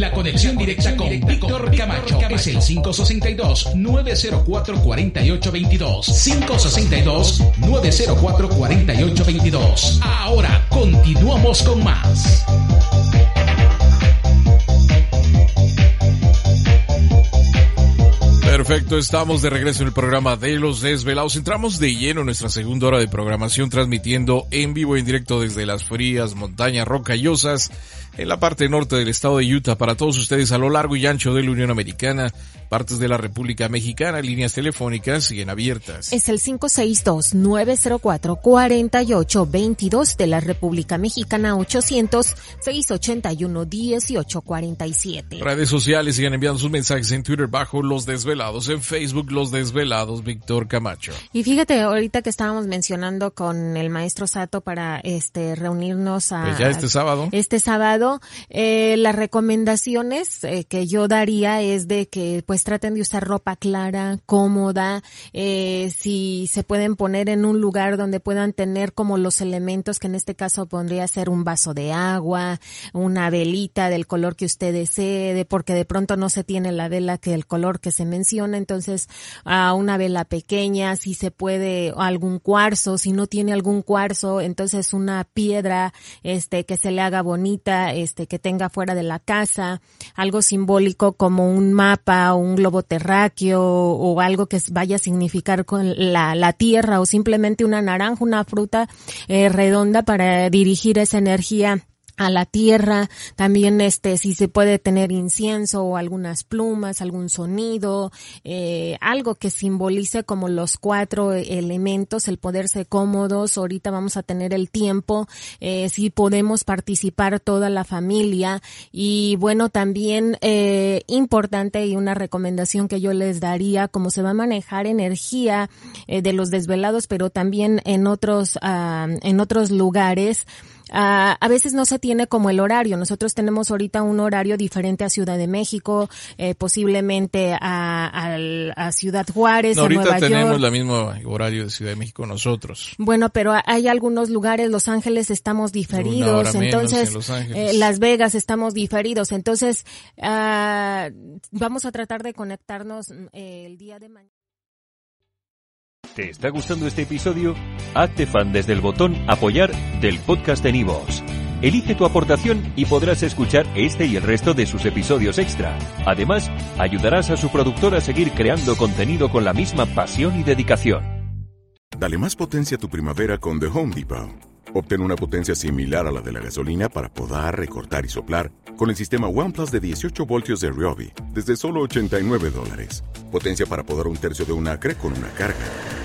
La conexión directa con Víctor Camacho es el 562-904-4822. 562-904-4822. Ahora continuamos con más. Perfecto, estamos de regreso en el programa de Los Desvelados. Entramos de lleno en nuestra segunda hora de programación, transmitiendo en vivo y en directo desde las frías montañas rocallosas en la parte norte del estado de Utah para todos ustedes a lo largo y ancho de la Unión Americana, partes de la República Mexicana, líneas telefónicas siguen abiertas. Es el 562-904-4822 de la República Mexicana 800-681-1847. Redes sociales sigan enviando sus mensajes en Twitter bajo Los Desvelados, en Facebook Los Desvelados, Víctor Camacho. Y fíjate, ahorita que estábamos mencionando con el maestro Sato para este reunirnos a... Pues ya este sábado. Este sábado eh, las recomendaciones eh, que yo daría es de que pues traten de usar ropa clara, cómoda, eh, si se pueden poner en un lugar donde puedan tener como los elementos que en este caso podría ser un vaso de agua, una velita del color que usted desee, de, porque de pronto no se tiene la vela que el color que se menciona, entonces a una vela pequeña, si se puede algún cuarzo, si no tiene algún cuarzo, entonces una piedra este que se le haga bonita este, que tenga fuera de la casa, algo simbólico como un mapa o un globo terráqueo o algo que vaya a significar con la, la tierra o simplemente una naranja, una fruta eh, redonda para dirigir esa energía a la tierra, también este si se puede tener incienso o algunas plumas, algún sonido, eh, algo que simbolice como los cuatro elementos, el poderse cómodos. Ahorita vamos a tener el tiempo, eh, si podemos participar toda la familia y bueno también eh, importante y una recomendación que yo les daría como se va a manejar energía eh, de los desvelados, pero también en otros uh, en otros lugares. Uh, a veces no se tiene como el horario. Nosotros tenemos ahorita un horario diferente a Ciudad de México, eh, posiblemente a, a, a, Ciudad Juárez, no, a ahorita Nueva tenemos York. la mismo horario de Ciudad de México nosotros. Bueno, pero hay algunos lugares, Los Ángeles estamos diferidos, entonces eh, Las Vegas estamos diferidos, entonces uh, vamos a tratar de conectarnos eh, el día de mañana. ¿Te está gustando este episodio? Hazte fan desde el botón Apoyar del podcast de Nivos. Elige tu aportación y podrás escuchar este y el resto de sus episodios extra. Además, ayudarás a su productor a seguir creando contenido con la misma pasión y dedicación. Dale más potencia a tu primavera con The Home Depot. Obtén una potencia similar a la de la gasolina para podar, recortar y soplar con el sistema OnePlus de 18 voltios de Ryobi desde solo 89 dólares. Potencia para podar un tercio de un acre con una carga.